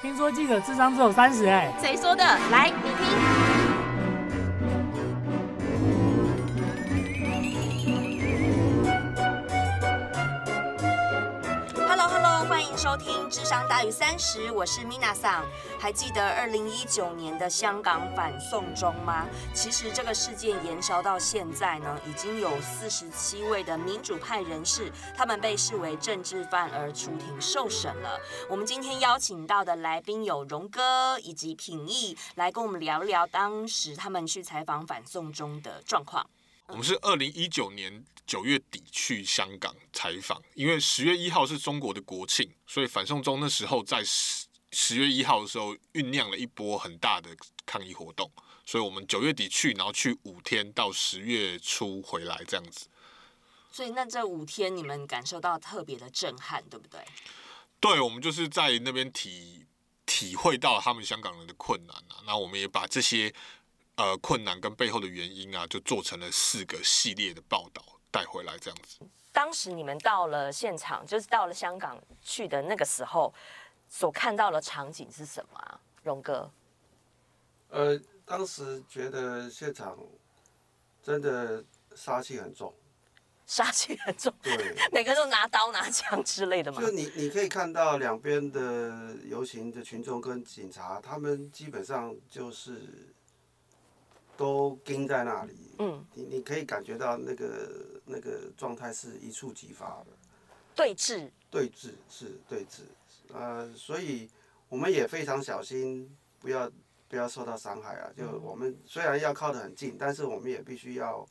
听说记者智商只有三十哎，谁说的？来，你听。欢迎收听智商大于三十，我是 Mina 桑。还记得二零一九年的香港反送中吗？其实这个事件延烧到现在呢，已经有四十七位的民主派人士，他们被视为政治犯而出庭受审了。我们今天邀请到的来宾有荣哥以及品义，来跟我们聊聊当时他们去采访反送中的状况。我们是二零一九年九月底去香港采访，因为十月一号是中国的国庆，所以反送中那时候在十十月一号的时候酝酿了一波很大的抗议活动，所以我们九月底去，然后去五天，到十月初回来这样子。所以那这五天你们感受到特别的震撼，对不对？对，我们就是在那边体体会到他们香港人的困难啊，那我们也把这些。呃，困难跟背后的原因啊，就做成了四个系列的报道带回来这样子。当时你们到了现场，就是到了香港去的那个时候，所看到的场景是什么啊？荣哥？呃，当时觉得现场真的杀气很重，杀气很重，对，每个都拿刀拿枪之类的嘛？就你你可以看到两边的游行的群众跟警察，他们基本上就是。都盯在那里，嗯，你你可以感觉到那个那个状态是一触即发的，对峙，对峙是对峙，呃，所以我们也非常小心，不要不要受到伤害啊。就我们虽然要靠得很近，但是我们也必须要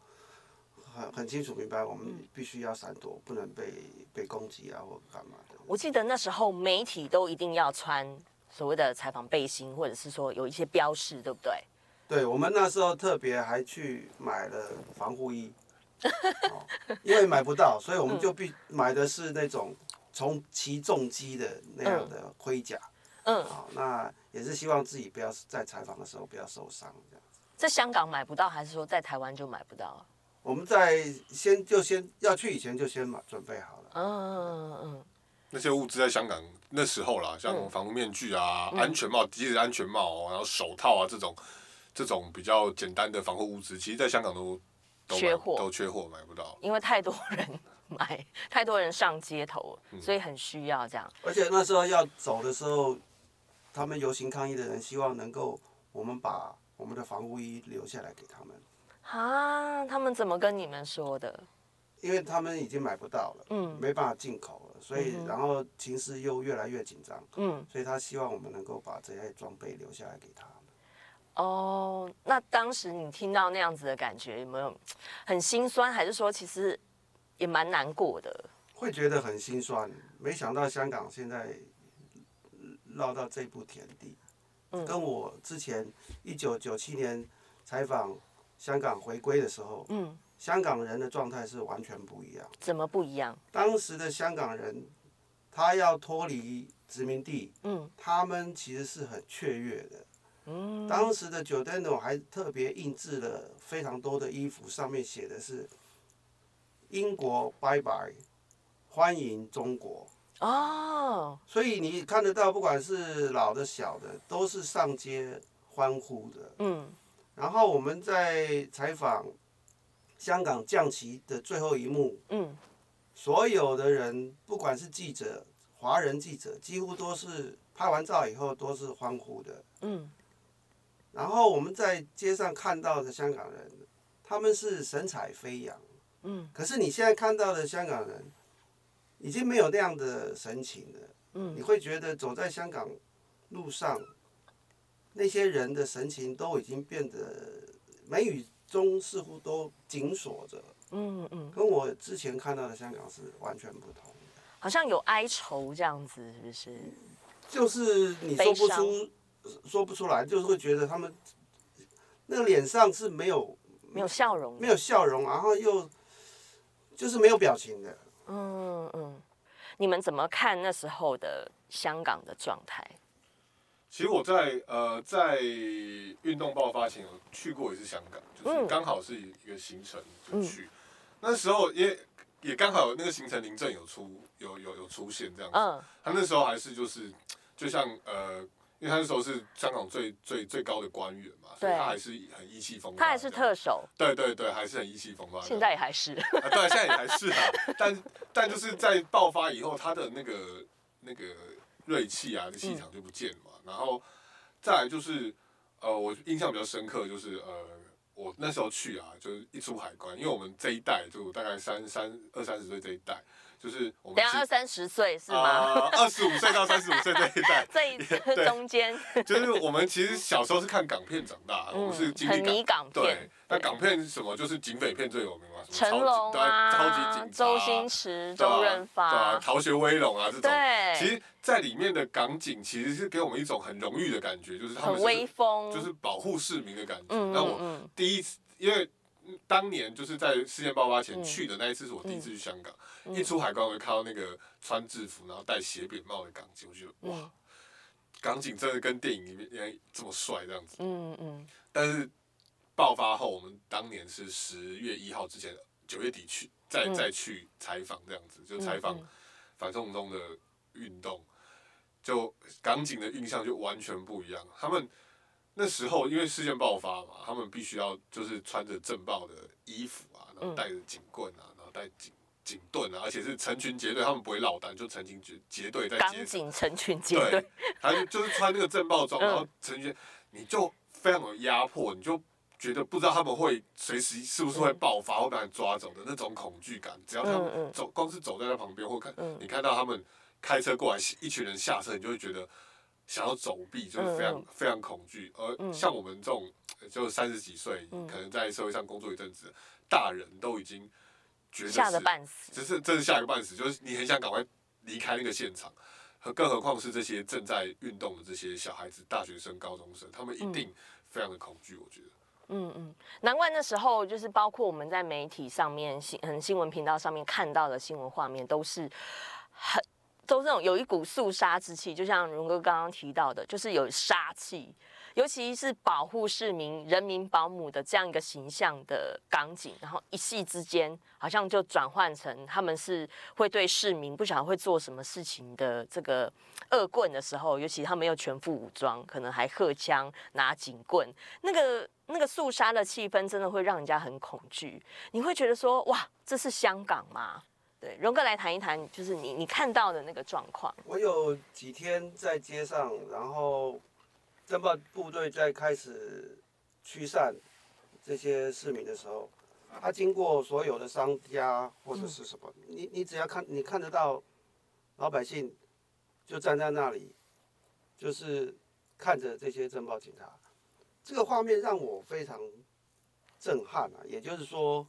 很很清楚明白，我们必须要闪躲，不能被被攻击啊或干嘛的。我记得那时候媒体都一定要穿所谓的采访背心，或者是说有一些标识，对不对？对，我们那时候特别还去买了防护衣，哦，因为买不到，所以我们就必买的是那种从骑重机的那样的盔甲，嗯，好，那也是希望自己不要在采访的时候不要受伤这样。在香港买不到，还是说在台湾就买不到？我们在先就先要去以前就先买准备好了。嗯嗯嗯。那些物资在香港那时候啦，像防护面具啊、安全帽、即使安全帽，然后手套啊这种。这种比较简单的防护物资，其实在香港都都缺货，都缺货，买不到。因为太多人买，太多人上街头，所以很需要这样。而且那时候要走的时候，他们游行抗议的人希望能够我们把我们的防护衣留下来给他们。啊，他们怎么跟你们说的？因为他们已经买不到了，嗯，没办法进口了，所以然后情势又越来越紧张，嗯，所以他希望我们能够把这些装备留下来给他。哦，那当时你听到那样子的感觉，有没有很心酸，还是说其实也蛮难过的？会觉得很心酸，没想到香港现在落到这步田地，嗯，跟我之前一九九七年采访香港回归的时候，嗯，香港人的状态是完全不一样。怎么不一样？当时的香港人，他要脱离殖民地，嗯，他们其实是很雀跃的。嗯，当时的 Giordano 还特别印制了非常多的衣服，上面写的是“英国拜拜，欢迎中国”。哦，所以你看得到，不管是老的小的，都是上街欢呼的。嗯，然后我们在采访香港降旗的最后一幕，嗯，所有的人，不管是记者、华人记者，几乎都是拍完照以后都是欢呼的。嗯。然后我们在街上看到的香港人，他们是神采飞扬，嗯，可是你现在看到的香港人，已经没有那样的神情了，嗯，你会觉得走在香港路上，那些人的神情都已经变得眉宇中似乎都紧锁着，嗯嗯，跟我之前看到的香港是完全不同的，好像有哀愁这样子，是不是？就是你说不出。说不出来，就是会觉得他们那个脸上是没有没有笑容，没有笑容，然后又就是没有表情的。嗯嗯，你们怎么看那时候的香港的状态？其实我在呃在运动爆发前有去过一次香港，就是刚好是一个行程就去，嗯、那时候也也刚好那个行程，林郑有出有有有出现这样子。嗯，他那时候还是就是。就像呃。因为他那时候是香港最最最高的官员嘛，所以他还是很意气风发。他还是特首。对对对，还是很意气风发。现在也还是。啊，对，现在也还是啊。但但就是在爆发以后，他的那个那个锐气啊，气场就不见了嘛。嗯、然后再来就是呃，我印象比较深刻就是呃，我那时候去啊，就是一出海关，因为我们这一代就大概三三二三十岁这一代。就是我们等下二三十岁是吗？二十五岁到三十五岁这一代，这一 中间。就是我们其实小时候是看港片长大的，我们是经历港。对，那港片什么就是警匪片最有名嘛，成龙啊，超级警察，周星驰、周润发，对啊，逃学威龙啊这种。对。其实，在里面的港警其实是给我们一种很荣誉的感觉，就是他们很威风，就是保护市民的感觉。那我第一次，因为。当年就是在事件爆发前去的那一次，是我第一次去香港。一出海关，我就看到那个穿制服，然后戴斜扁帽的港警，我觉得哇，嗯、港警真的跟电影里面这么帅这样子。嗯嗯。但是爆发后，我们当年是十月一号之前，九月底去，再再去采访这样子，就采访反送中的运动，就港警的印象就完全不一样。他们。那时候因为事件爆发嘛，他们必须要就是穿着震爆的衣服啊，然后带着警棍啊，然后带警警盾啊，而且是成群结队，他们不会落单，就成群结结队在街警成群结队。对，他就就是穿那个震爆装，然后成群，你就非常有压迫，你就觉得不知道他们会随时是不是会爆发，会把你抓走的那种恐惧感。只要他们走，光是走在他旁边或看，你看到他们开车过来，一群人下车，你就会觉得。想要走避就是非常、嗯、非常恐惧，而像我们这种就三十几岁，嗯、可能在社会上工作一阵子，大人都已经觉得吓得半死，只是这是吓个半死，就是你很想赶快离开那个现场，和更何况是这些正在运动的这些小孩子、大学生、高中生，他们一定非常的恐惧，我觉得。嗯嗯，难怪那时候就是包括我们在媒体上面新嗯新闻频道上面看到的新闻画面都是很。都是那种有一股肃杀之气，就像荣哥刚刚提到的，就是有杀气，尤其是保护市民、人民保姆的这样一个形象的港警，然后一夕之间，好像就转换成他们是会对市民不晓得会做什么事情的这个恶棍的时候，尤其他们又全副武装，可能还荷枪拿警棍，那个那个肃杀的气氛，真的会让人家很恐惧。你会觉得说，哇，这是香港吗？对，荣哥来谈一谈，就是你你看到的那个状况。我有几天在街上，然后政报部队在开始驱散这些市民的时候，他经过所有的商家或者是什么，嗯、你你只要看，你看得到老百姓就站在那里，就是看着这些政报警察，这个画面让我非常震撼啊！也就是说。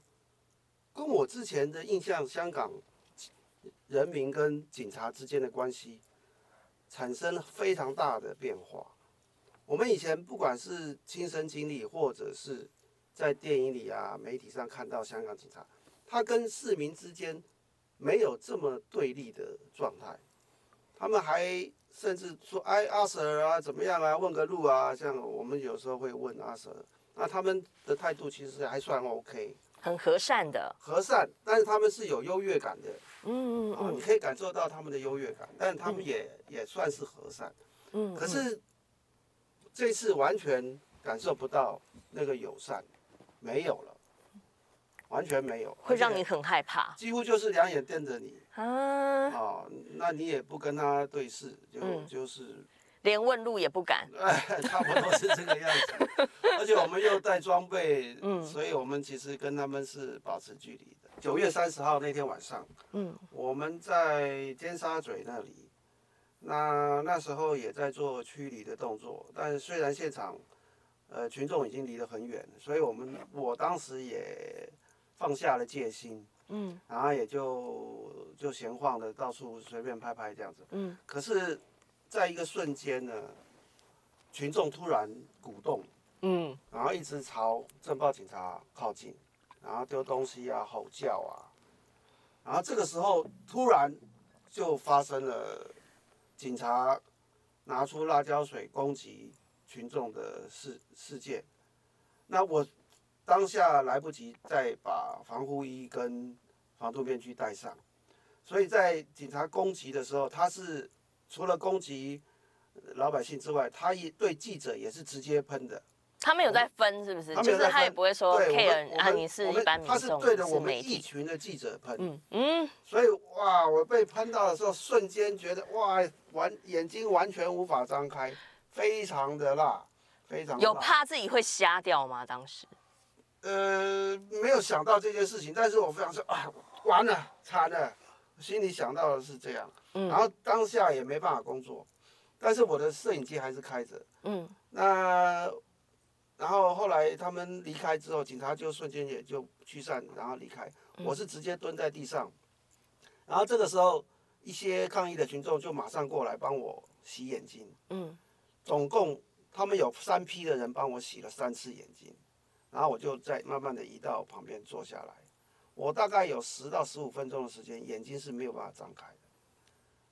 跟我之前的印象，香港人民跟警察之间的关系产生非常大的变化。我们以前不管是亲身经历，或者是在电影里啊、媒体上看到香港警察，他跟市民之间没有这么对立的状态。他们还甚至说：“哎，阿 Sir 啊，怎么样啊？问个路啊。”像我们有时候会问阿 Sir，那他们的态度其实还算 OK。很和善的，和善，但是他们是有优越感的，嗯嗯嗯，你可以感受到他们的优越感，但他们也、嗯、也算是和善，嗯，可是这次完全感受不到那个友善，没有了，完全没有，会让你很害怕，几乎就是两眼瞪着你，啊，哦，那你也不跟他对视，就、嗯、就是。连问路也不敢，哎，差不多是这个样子。而且我们又带装备，嗯，所以我们其实跟他们是保持距离的。九月三十号那天晚上，嗯，我们在尖沙咀那里，那那时候也在做驱离的动作。但虽然现场，呃，群众已经离得很远，所以我们我当时也放下了戒心，嗯，然后也就就闲晃的到处随便拍拍这样子，嗯，可是。在一个瞬间呢，群众突然鼓动，嗯，然后一直朝政报警察靠近，然后丢东西啊、吼叫啊，然后这个时候突然就发生了警察拿出辣椒水攻击群众的事事件。那我当下来不及再把防护衣跟防毒面具戴上，所以在警察攻击的时候，他是。除了攻击老百姓之外，他也对记者也是直接喷的。他们有在分是不是？就是他也不会说 care 啊，你是一般民众，他是对着我们一群的记者喷。嗯嗯。所以哇，我被喷到的时候，瞬间觉得哇，完眼睛完全无法张开，非常的辣，非常。有怕自己会瞎掉吗？当时？呃，没有想到这件事情，但是我非常说啊，完了，惨了，心里想到的是这样。嗯。然后当下也没办法工作，但是我的摄影机还是开着。嗯。那。然后后来他们离开之后，警察就瞬间也就驱散，然后离开。我是直接蹲在地上，然后这个时候一些抗议的群众就马上过来帮我洗眼睛。嗯，总共他们有三批的人帮我洗了三次眼睛，然后我就再慢慢的移到旁边坐下来。我大概有十到十五分钟的时间，眼睛是没有办法张开的。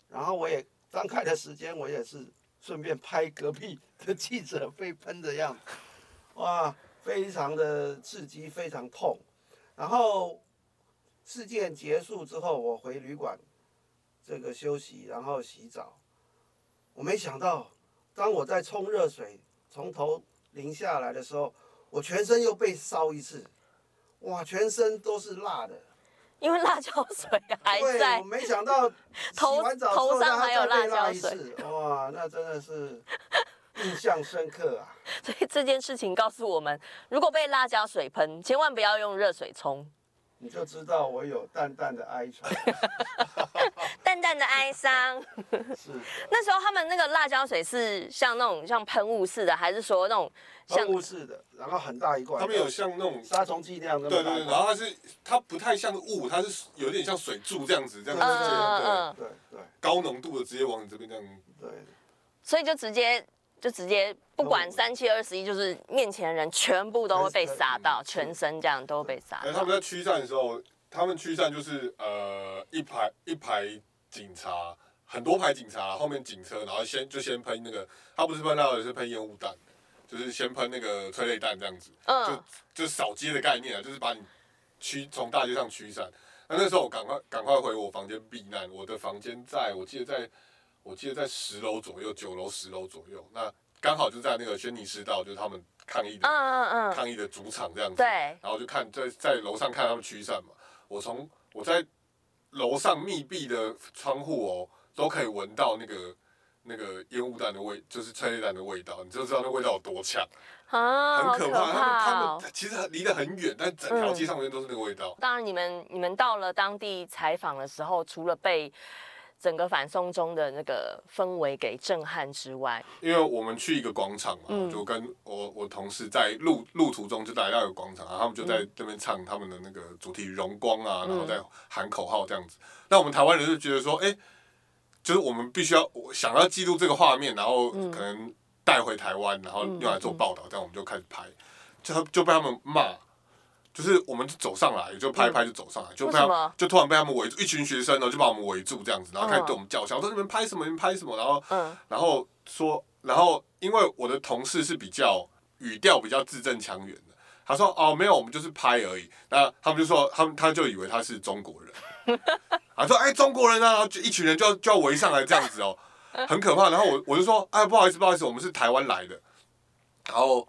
然后我也张开的时间，我也是顺便拍隔壁的记者被喷的样子。哇，非常的刺激，非常痛。然后事件结束之后，我回旅馆这个休息，然后洗澡。我没想到，当我在冲热水从头淋下来的时候，我全身又被烧一次。哇，全身都是辣的，因为辣椒水还在。对，我没想到 洗完澡头上还有辣椒水。哇，那真的是。印象深刻啊！所以这件事情告诉我们，如果被辣椒水喷，千万不要用热水冲。你就知道我有淡淡的哀伤，淡淡的哀伤。是。那时候他们那个辣椒水是像那种像喷雾似的，还是说那种像喷雾似的？然后很大一罐。他们有像那种杀虫剂那样的。对对对，然后它是它不太像雾，它是有点像水柱这样子，这样子。嗯对对对。高浓度的直接往你这边这样。对。所以就直接。就直接不管三七二十一，就是面前的人全部都会被洒到，全身这样都会被洒。他们在驱散的时候，他们驱散就是呃一排一排警察，很多排警察，后面警车，然后先就先喷那个，他不是喷到的是喷烟雾弹，就是先喷那个催泪弹这样子，嗯，就就是扫街的概念啊，就是把你驱从大街上驱散。那那时候我赶快赶快回我房间避难，我的房间在我记得在。我记得在十楼左右，九楼、十楼左右，那刚好就在那个轩尼诗道，就是他们抗议的、嗯嗯嗯、抗议的主场这样子。对。然后就看在在楼上看他们驱散嘛。我从我在楼上密闭的窗户哦，都可以闻到那个那个烟雾弹的味，就是催泪弹的味道，你就知道那味道有多强。啊，很可怕。可怕哦、他们他们其实离得很远，但整条街上面都是那个味道。嗯、当然，你们你们到了当地采访的时候，除了被整个反送中的那个氛围给震撼之外，因为我们去一个广场嘛，嗯、就跟我我同事在路路途中就来到一个广场，然后他们就在这边唱他们的那个主题荣光啊，然后在喊口号这样子。那我们台湾人就觉得说，哎，就是我们必须要想要记录这个画面，然后可能带回台湾，然后用来做报道，这样我们就开始拍，就就被他们骂。就是我们就走上来，就拍一拍就走上来，嗯、就被他就突然被他们围住，一群学生呢就把我们围住这样子，然后开始对我们叫嚣，我说你们拍什么？你们拍什么？然后，嗯、然后说，然后因为我的同事是比较语调比较字正腔圆的，他说哦没有，我们就是拍而已。那他们就说他们他就以为他是中国人，他说哎中国人啊，然后就一群人就要就要围上来这样子哦，很可怕。然后我我就说哎不好意思不好意思，我们是台湾来的，然后。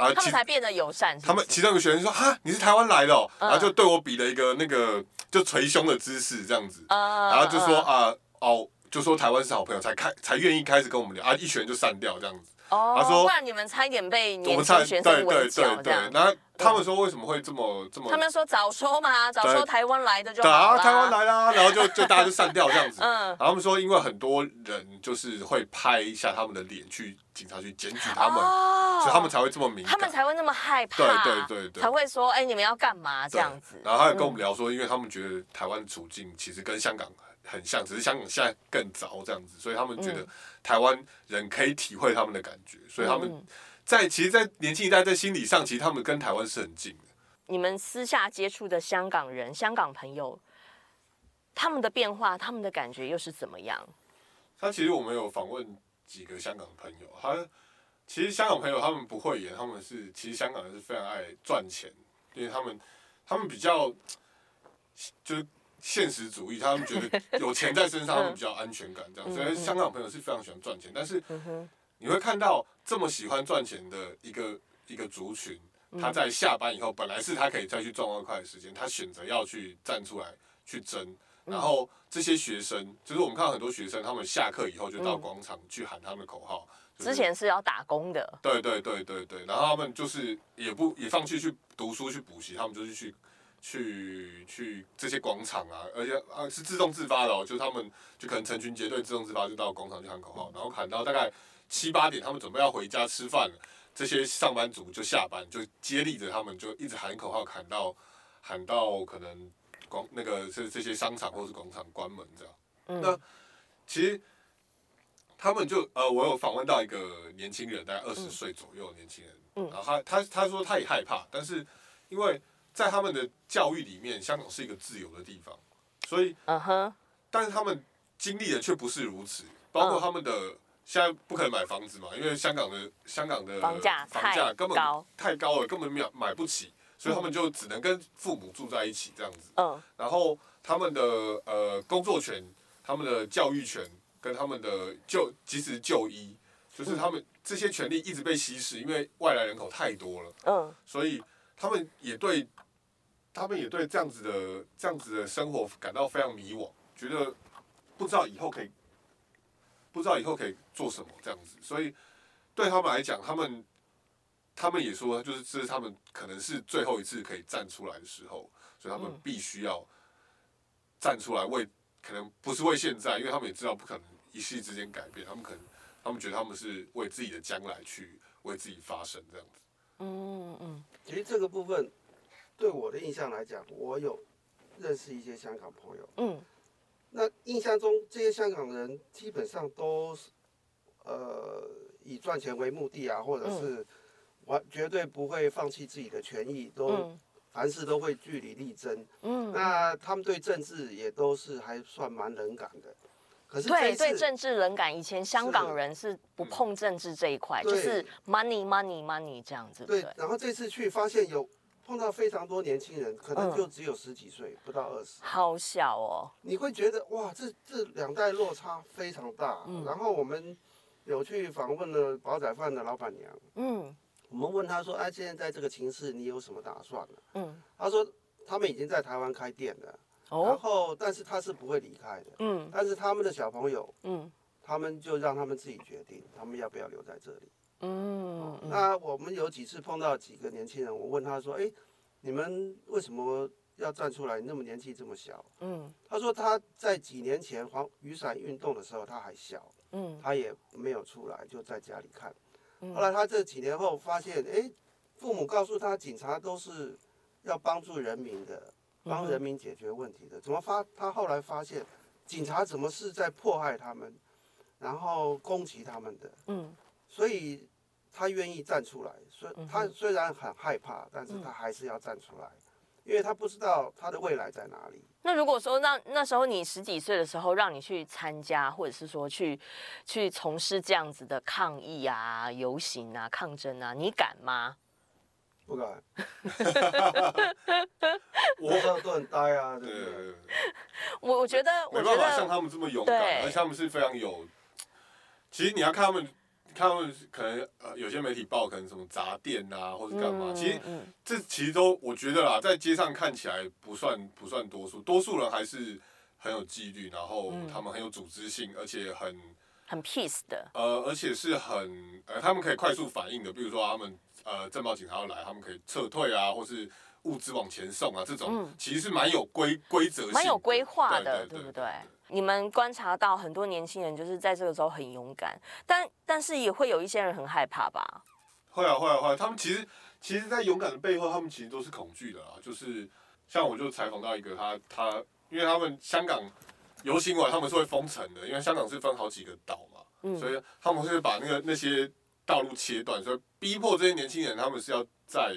啊，他们才变得友善是是。他们其中一个学生说：“哈，你是台湾来的哦。嗯”然后就对我比了一个那个就捶胸的姿势，这样子。嗯、然后就说：“啊、呃，哦，就说台湾是好朋友，才开才愿意开始跟我们聊。”啊，一群人就散掉这样子。哦，他说：“不然你们差一点被年轻学生围剿这样。”对对对，然后他们说：“为什么会这么这么？”他们说：“早说嘛，早说台湾来的就好啊，台湾来啦。”然后就就大家就散掉这样子。嗯。然后他们说：“因为很多人就是会拍一下他们的脸，去警察去检举他们，哦、所以他们才会这么敏感，他们才会那么害怕。对对对对，才会说：‘哎、欸，你们要干嘛？’这样子。然后他也跟我们聊说，因为他们觉得台湾处境其实跟香港很像，只是香港现在更糟这样子，所以他们觉得。”台湾人可以体会他们的感觉，所以他们在其实，在年轻一代在心理上，其实他们跟台湾是很近的。你们私下接触的香港人、香港朋友，他们的变化、他们的感觉又是怎么样？他其实我们有访问几个香港朋友，他其实香港朋友他们不会演，他们是其实香港人是非常爱赚钱，因为他们他们比较就是现实主义，他们觉得 有钱在身上，他们比较安全感这样。所以香港朋友是非常喜欢赚钱，但是你会看到这么喜欢赚钱的一个一个族群，他在下班以后，本来是他可以再去赚外快的时间，他选择要去站出来去争。然后这些学生，就是我们看到很多学生，他们下课以后就到广场去喊他们的口号。之前是要打工的。对对对对对，然后他们就是也不也放弃去读书去补习，他们就是去。去去这些广场啊，而且啊是自动自发的哦，就是他们就可能成群结队自动自发就到广场去喊口号，然后喊到大概七八点，他们准备要回家吃饭了，这些上班族就下班，就接力着他们就一直喊口号，喊到喊到可能广那个这这些商场或是广场关门这样。嗯。那其实他们就呃，我有访问到一个年轻人，大概二十岁左右的年轻人，嗯，然后他他他说他也害怕，但是因为。在他们的教育里面，香港是一个自由的地方，所以，嗯哼，但是他们经历的却不是如此。包括他们的现在不可能买房子嘛，因为香港的香港的房价房价根本太高了，根本买买不起，所以他们就只能跟父母住在一起这样子。嗯，然后他们的呃工作权、他们的教育权跟他们的就即使就医，就是他们这些权利一直被稀释，因为外来人口太多了。嗯，所以他们也对。他们也对这样子的这样子的生活感到非常迷惘，觉得不知道以后可以不知道以后可以做什么这样子，所以对他们来讲，他们他们也说，就是这是他们可能是最后一次可以站出来的时候，所以他们必须要站出来为，可能不是为现在，因为他们也知道不可能一夕之间改变，他们可能他们觉得他们是为自己的将来去为自己发声这样子。嗯嗯，其实这个部分。对我的印象来讲，我有认识一些香港朋友。嗯，那印象中这些香港人基本上都是，呃，以赚钱为目的啊，或者是完绝对不会放弃自己的权益，都凡事都会据理力争。嗯，那他们对政治也都是还算蛮冷感的。可是对对政治冷感，以前香港人是不碰政治这一块，就是 money money money 这样子。对，然后这次去发现有。碰到非常多年轻人，可能就只有十几岁，嗯、不到二十，好小哦。你会觉得哇，这这两代落差非常大。嗯、然后我们有去访问了煲仔饭的老板娘，嗯，我们问她说：“哎，现在在这个情势，你有什么打算呢？”嗯，她说他们已经在台湾开店了，哦、然后但是他是不会离开的，嗯，但是他们的小朋友，嗯，他们就让他们自己决定，他们要不要留在这里。嗯，那我们有几次碰到几个年轻人，我问他说：“哎，你们为什么要站出来？那么年纪这么小？”嗯，他说他在几年前黄雨伞运动的时候他还小，嗯，他也没有出来，就在家里看。后来他这几年后发现，哎，父母告诉他，警察都是要帮助人民的，帮人民解决问题的。怎么发？他后来发现，警察怎么是在迫害他们，然后攻击他们的？嗯，所以。他愿意站出来，所以他虽然很害怕，但是他还是要站出来，因为他不知道他的未来在哪里。那如果说那那时候你十几岁的时候，让你去参加，或者是说去去从事这样子的抗议啊、游行啊、抗争啊，你敢吗？不敢。我都很呆啊，对不对？我我觉得，没办法像他们这么勇敢，而且他们是非常有。其实你要看他们。他们可能呃，有些媒体报可能什么砸店啊，或者干嘛，其实这其实都我觉得啦，在街上看起来不算不算多数，多数人还是很有纪律，然后他们很有组织性，而且很很 peace 的，呃，而且是很呃，他们可以快速反应的，比如说他们呃，政报警察要来，他们可以撤退啊，或是物资往前送啊，这种其实是蛮有规规则性，蛮有规划的，对不对？你们观察到很多年轻人就是在这个时候很勇敢，但但是也会有一些人很害怕吧？会啊会啊会啊！他们其实其实，在勇敢的背后，他们其实都是恐惧的啊。就是像我就采访到一个他他，因为他们香港游行完，他们是会封城的，因为香港是分好几个岛嘛，嗯、所以他们会把那个那些道路切断，所以逼迫这些年轻人，他们是要在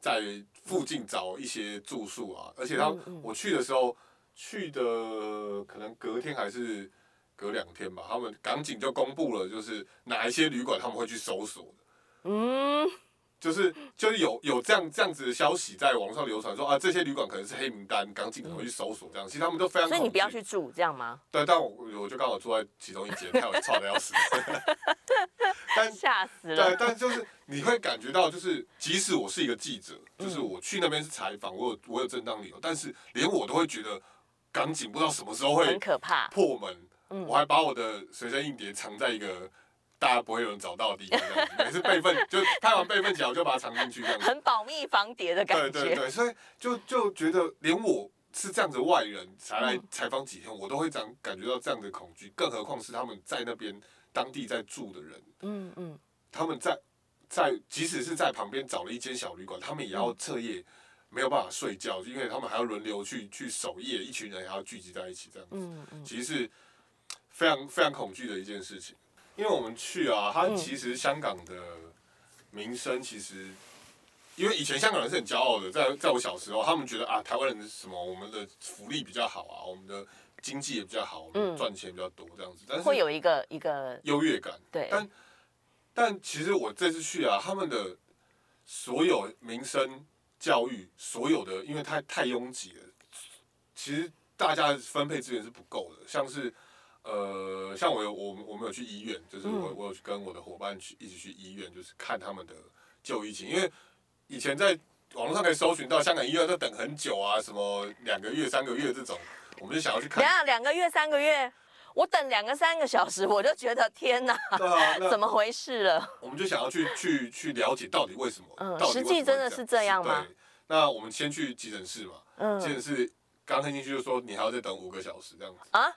在附近找一些住宿啊。而且他、我去的时候。去的可能隔天还是隔两天吧，他们港警就公布了，就是哪一些旅馆他们会去搜索的。嗯，就是就是有有这样这样子的消息在网上流传说啊，这些旅馆可能是黑名单，港警可能会去搜索这样，其实他们都非常。所以你不要去住这样吗？对，但我我就刚好住在其中一间，害我吵的要死。但吓死了。对，但就是你会感觉到，就是即使我是一个记者，就是我去那边是采访，我有我有正当理由，但是连我都会觉得港警不知道什么时候会很可怕破门。我还把我的随身硬碟藏在一个。大家不会有人找到的地方，这样子，每次备份就拍完备份起来，我就把它藏进去，这样子。很保密防谍的感觉。对对对，所以就就觉得连我是这样子外人才来采访几天，我都会这样感觉到这样的恐惧，更何况是他们在那边当地在住的人。嗯嗯。他们在在即使是在旁边找了一间小旅馆，他们也要彻夜没有办法睡觉，因为他们还要轮流去去守夜，一群人还要聚集在一起这样子。嗯嗯。其实是非常非常恐惧的一件事情。因为我们去啊，它其实香港的名声其实，因为以前香港人是很骄傲的，在在我小时候，他们觉得啊，台湾人是什么，我们的福利比较好啊，我们的经济也比较好，我们赚钱比较多这样子，但是会有一个一个优越感。对，但但其实我这次去啊，他们的所有民生、教育，所有的，因为太太拥挤了，其实大家分配资源是不够的，像是。呃，像我有我我们有去医院，就是我我有去跟我的伙伴去一起去医院，就是看他们的就医情。因为以前在网络上可以搜寻到香港医院都等很久啊，什么两个月、三个月这种，我们就想要去看。等下两个月、三个月，我等两个三个小时，我就觉得天哪，对啊，怎么回事了？我们就想要去去去了解到底为什么？嗯，实际真的是这样吗？对，那我们先去急诊室嘛。嗯，急诊室刚进去就说你还要再等五个小时这样子啊。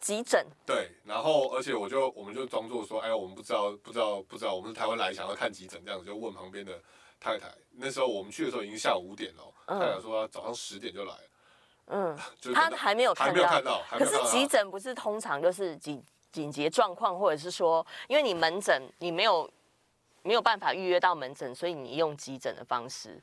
急诊对，然后而且我就我们就装作说，哎，我们不知道不知道不知道，我们是台湾来想要看急诊，这样子就问旁边的太太。那时候我们去的时候已经下午五点了，嗯、太太说早上十点就来，嗯，他还没有看到，还没有看到。可是急诊不是通常就是紧紧急状况，或者是说，因为你门诊你没有没有办法预约到门诊，所以你用急诊的方式。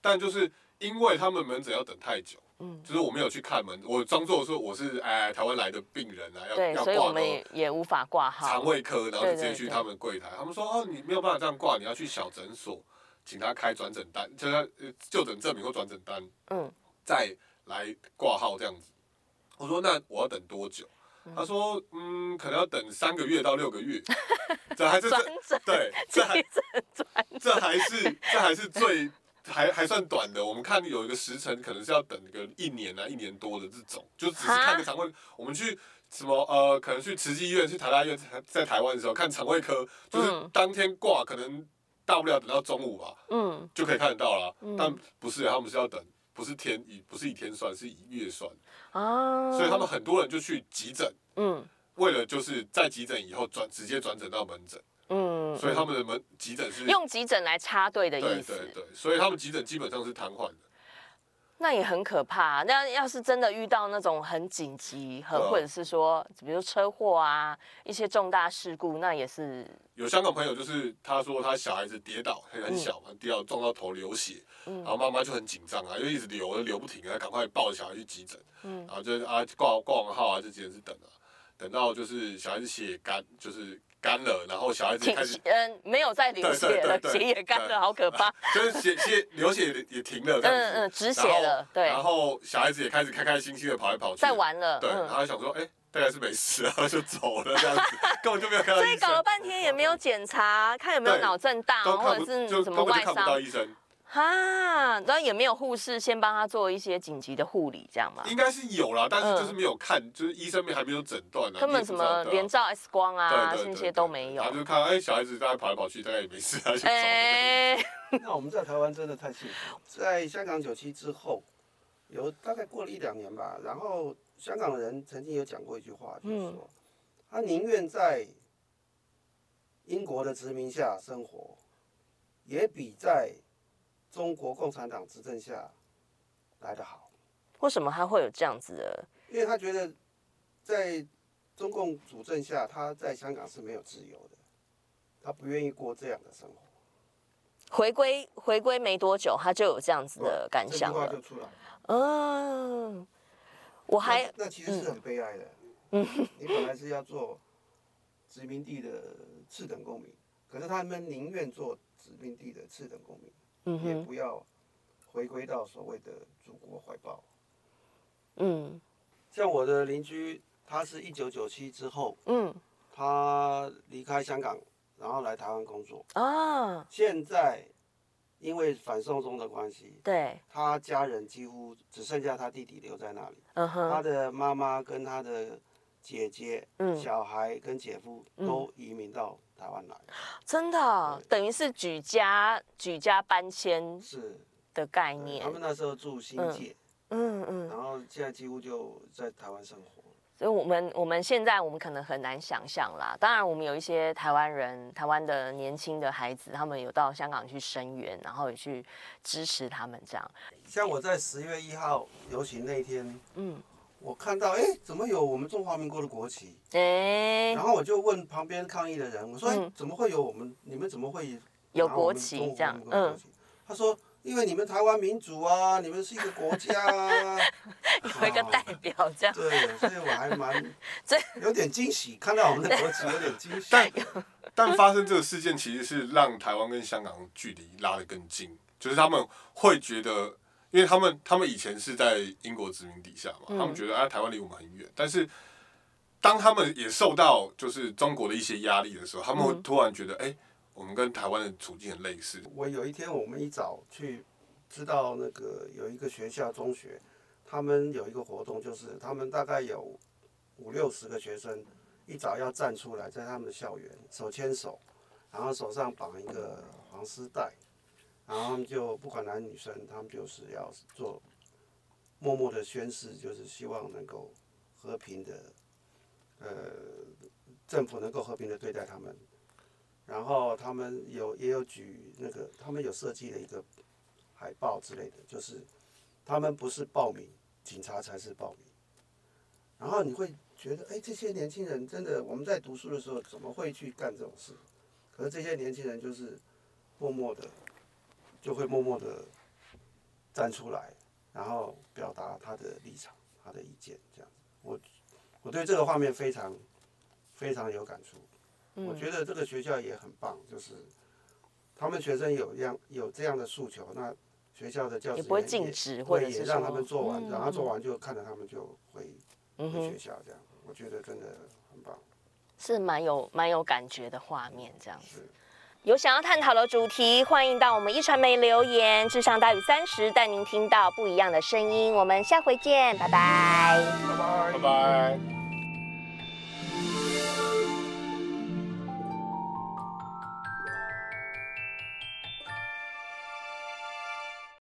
但就是因为他们门诊要等太久。嗯，就是我没有去看门，我装作说我是哎台湾来的病人啊，要要挂，所以我们也也无法挂号。肠胃科，然后就直接去他们柜台，他们说哦，你没有办法这样挂，你要去小诊所，请他开转诊单，就是就诊证明或转诊单，嗯，再来挂号这样子。我说那我要等多久？他说嗯，可能要等三个月到六个月，这还是这对，这还这还是这还是最。还还算短的，我们看有一个时辰，可能是要等个一年啊，一年多的这种，就只是看个肠胃。我们去什么呃，可能去慈济医院、去台大医院，在台湾的时候看肠胃科，就是当天挂，可能大不了等到中午吧，嗯，就可以看得到了。嗯、但不是，他们是要等，不是天以不是以天算，是以月算啊。所以他们很多人就去急诊，嗯，为了就是在急诊以后转直接转诊到门诊。嗯，所以他们的门急诊是用急诊来插队的意思。对对对，所以他们急诊基本上是瘫痪的。那也很可怕。那要是真的遇到那种很紧急，很或者是说，比如车祸啊，一些重大事故，那也是。有香港朋友就是他说他小孩子跌倒，很小嘛，跌倒撞到头流血，然后妈妈就很紧张啊，就一直流流不停啊，赶快抱着小孩去急诊。嗯，然后就啊挂挂完号啊，就急诊室等啊，等到就是小孩子血干，就是。干了，然后小孩子开始嗯，没有再流血了，血也干了，好可怕。就是血血流血也停了，嗯嗯，止血了，对。然后小孩子也开始开开心心的跑来跑去，在玩了，对。然后想说，哎，大概是没事，然后就走了这样子，根本就没有看到。所以搞了半天也没有检查，看有没有脑震荡或者是什么外伤。看不到医生。哈，然后也没有护士先帮他做一些紧急的护理，这样吗？应该是有啦，但是就是没有看，嗯、就是医生们还没有诊断呢。根本什么连照 X 光啊，这些都没有。他就看，哎，小孩子大概跑来跑去，大概也没事，他就走。欸、那我们在台湾真的太幸福。在香港九七之后，有大概过了一两年吧，然后香港人曾经有讲过一句话，就是说，嗯、他宁愿在英国的殖民下生活，也比在中国共产党执政下来得好，为什么他会有这样子的？因为他觉得在中共主政下，他在香港是没有自由的，他不愿意过这样的生活。回归回归没多久，他就有这样子的感想了。这句话就出来了。嗯，我还那，那其实是很悲哀的。嗯，你本来是要做殖民地的次等公民，可是他们宁愿做殖民地的次等公民，也不要回归到所谓的祖国怀抱。嗯，像我的邻居，他是一九九七之后，嗯，他离开香港，然后来台湾工作。啊，现在因为反送中的关系，对，他家人几乎只剩下他弟弟留在那里。嗯哼，他的妈妈跟他的姐姐、嗯小孩跟姐夫都移民到台湾来，真的对等于是举家举家搬迁是的概念他。们那时候住新界，嗯嗯，然后现在几乎就在台湾生活。所以我们我们现在我们可能很难想象啦。当然，我们有一些台湾人，台湾的年轻的孩子，他们有到香港去声援，然后也去支持他们这样。像我在十月一号游行那一天，嗯，我看到哎、怎么有我们中华民国的国旗？哎、然后我就问旁边抗议的人，我说：“哎、嗯怎么会有我们？你们怎么会有国旗这样民国的国旗他说：“因为你们台湾民主啊，你们是一个国家啊。”有一个代表这样。对，所以我还蛮 这有点惊喜，看到我们的国旗有点惊喜。但但发生这个事件，其实是让台湾跟香港距离拉得更近，就是他们会觉得，因为他们他们以前是在英国殖民底下嘛，他们觉得啊台湾离我们很远，但是当他们也受到就是中国的一些压力的时候，他们会突然觉得，哎、我们跟台湾的处境很类似。我有一天我们一早去，知道那个有一个学校中学，他们有一个活动，就是他们大概有五六十个学生，一早要站出来，在他们的校园手牵手，然后手上绑一个黄丝带，然后他们就不管男女生，他们就是要做默默的宣誓，就是希望能够和平的，呃，政府能够和平的对待他们。然后他们有也有举那个，他们有设计了一个海报之类的，就是他们不是暴民，警察才是暴民。然后你会觉得，哎，这些年轻人真的，我们在读书的时候怎么会去干这种事？可是这些年轻人就是默默的，就会默默的站出来，然后表达他的立场、他的意见，这样子。我我对这个画面非常非常有感触。我觉得这个学校也很棒，就是他们学生有样有这样的诉求，那学校的教师也不会禁止或者也让他说们做完，嗯然后做完就看着他们就回嗯回学，校这样，我觉得真的很棒。是蛮有蛮有感觉的画面这样子。有想要探讨的主题，欢迎到我们一传媒留言。智商大于三十，带您听到不一样的声音。我们下回见，拜拜。拜拜。拜拜。